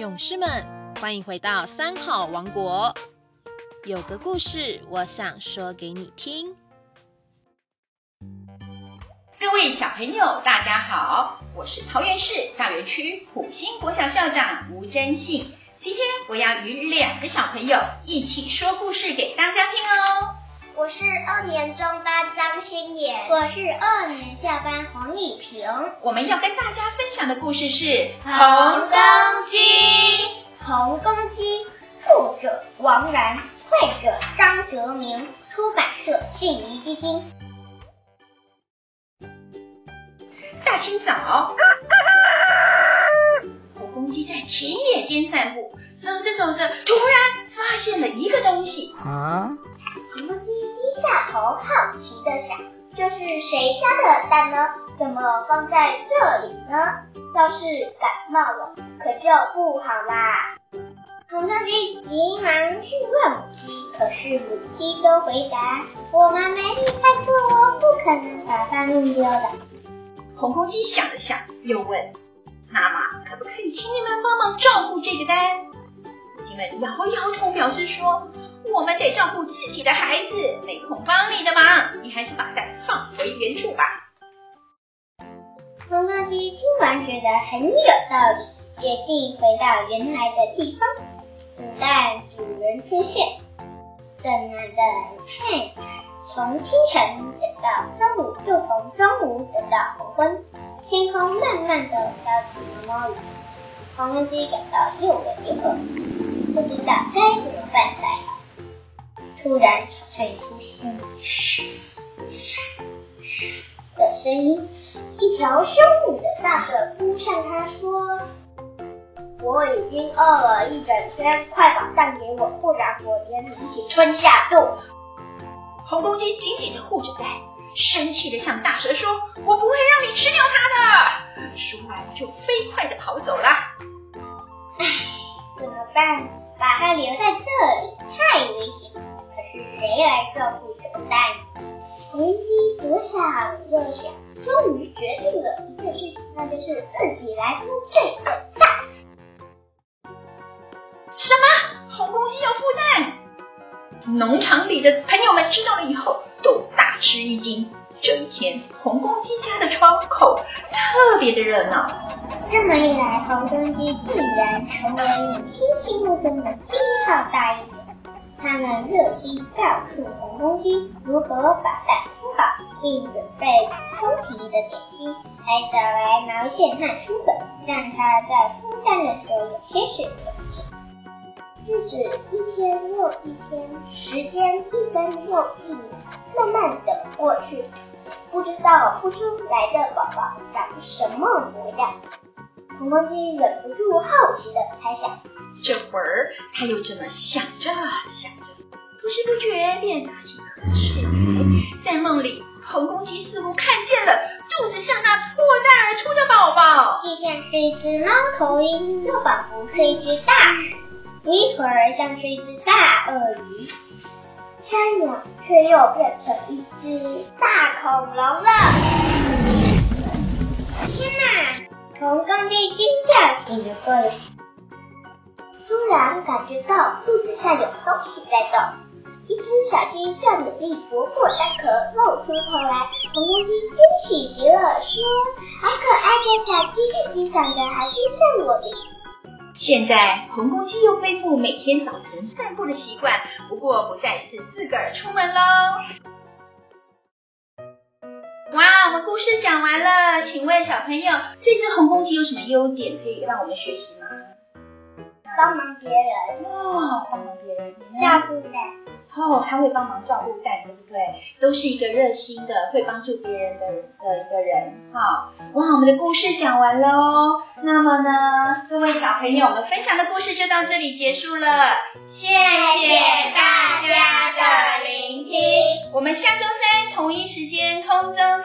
勇士们，欢迎回到三好王国。有个故事，我想说给你听。各位小朋友，大家好，我是桃园市大园区普兴国小校长吴真信。今天我要与两个小朋友一起说故事给大家听哦。我是二年中班张欣妍，我是二年下班黄以平。我们要跟大家分享的故事是《红公鸡》。红公鸡，作者王然，绘者张泽明，出版社信宜基金。大清早，红公鸡在田野间散步，走着走着，突然发现了一个东西。啊？下头，好奇的想：这是谁家的蛋呢？怎么放在这里呢？要是感冒了，可就不好啦。红公鸡急忙去问母鸡，可是母鸡都回答：我们没离开过哦，不可能把它弄丢的。红公鸡想了想，又问：妈妈，可不可以请你们帮忙照顾这个蛋？母鸡们摇摇头，表示说。我们得照顾自己的孩子，没空帮你的忙。你还是把蛋放回原处吧。红公鸡听完觉得很有道理，决定回到原来的地方，等待主人出现。等啊等，太难，从清晨等到中午，又从中午等到黄昏，天空慢慢的飘起毛毛雨。红公鸡感到又冷又饿，不知道该怎么办才好。突然，传出声嘘嘘嘘的声音，一条凶猛的大蛇扑向他，说：“我已经饿了一整天，快把蛋给我，不然我连你一起吞下肚。”红公鸡紧紧的护着蛋，生气的向大蛇说：“我不会让你吃掉它的！”说完就飞快的跑走了。唉，怎么办？把它留在这里太危险。谁来照顾这个蛋？红公鸡左想右想，终于决定了一件事情，那就是自己来孵这个蛋。什么？红公鸡要孵蛋？农场里的朋友们知道了以后，都大吃一惊。这一天，红公鸡家的窗口特别的热闹。这么一来，红公鸡竟然成为母亲心目中的第一号大英雄。他们热心告诉红公鸡如何把蛋孵好，并准备丰皮的点心，还找来毛线和书本，让它在孵蛋的时候有些水可吃。日子一天又一天，时间一分又一秒，慢慢的过去，不知道孵出来的宝宝长什么模样。红公鸡忍不住好奇的猜想。这会儿，他又这么想着想着，不知不觉便打起瞌睡来。在梦里，红公鸡似乎看见了肚子上那破蛋而出的宝宝，既像是一只猫头鹰，又仿佛是一只大鱼，一会儿像是一只大鳄鱼，下一秒却又变成一只大恐龙了。天哪！红公鸡惊叫醒了过来。突然感觉到肚子上有东西在动，一只小鸡正努力啄破蛋壳，露出头来。红公鸡惊喜极了，说：“好可爱的小鸡，你长得还真像我的。”现在红公鸡又恢复每天早晨散步的习惯，不过不再是自个儿出门喽。哇，我们故事讲完了，请问小朋友，这只红公鸡有什么优点可以让我们学习？帮忙别人哦，帮忙别人照顾蛋哦，他会帮忙照顾蛋，对不对？都是一个热心的，会帮助别人的的一个人好。哇，我们的故事讲完喽。那么呢，各位小朋友，我们分享的故事就到这里结束了。谢谢大家的聆听，我们下周三同一时间空中。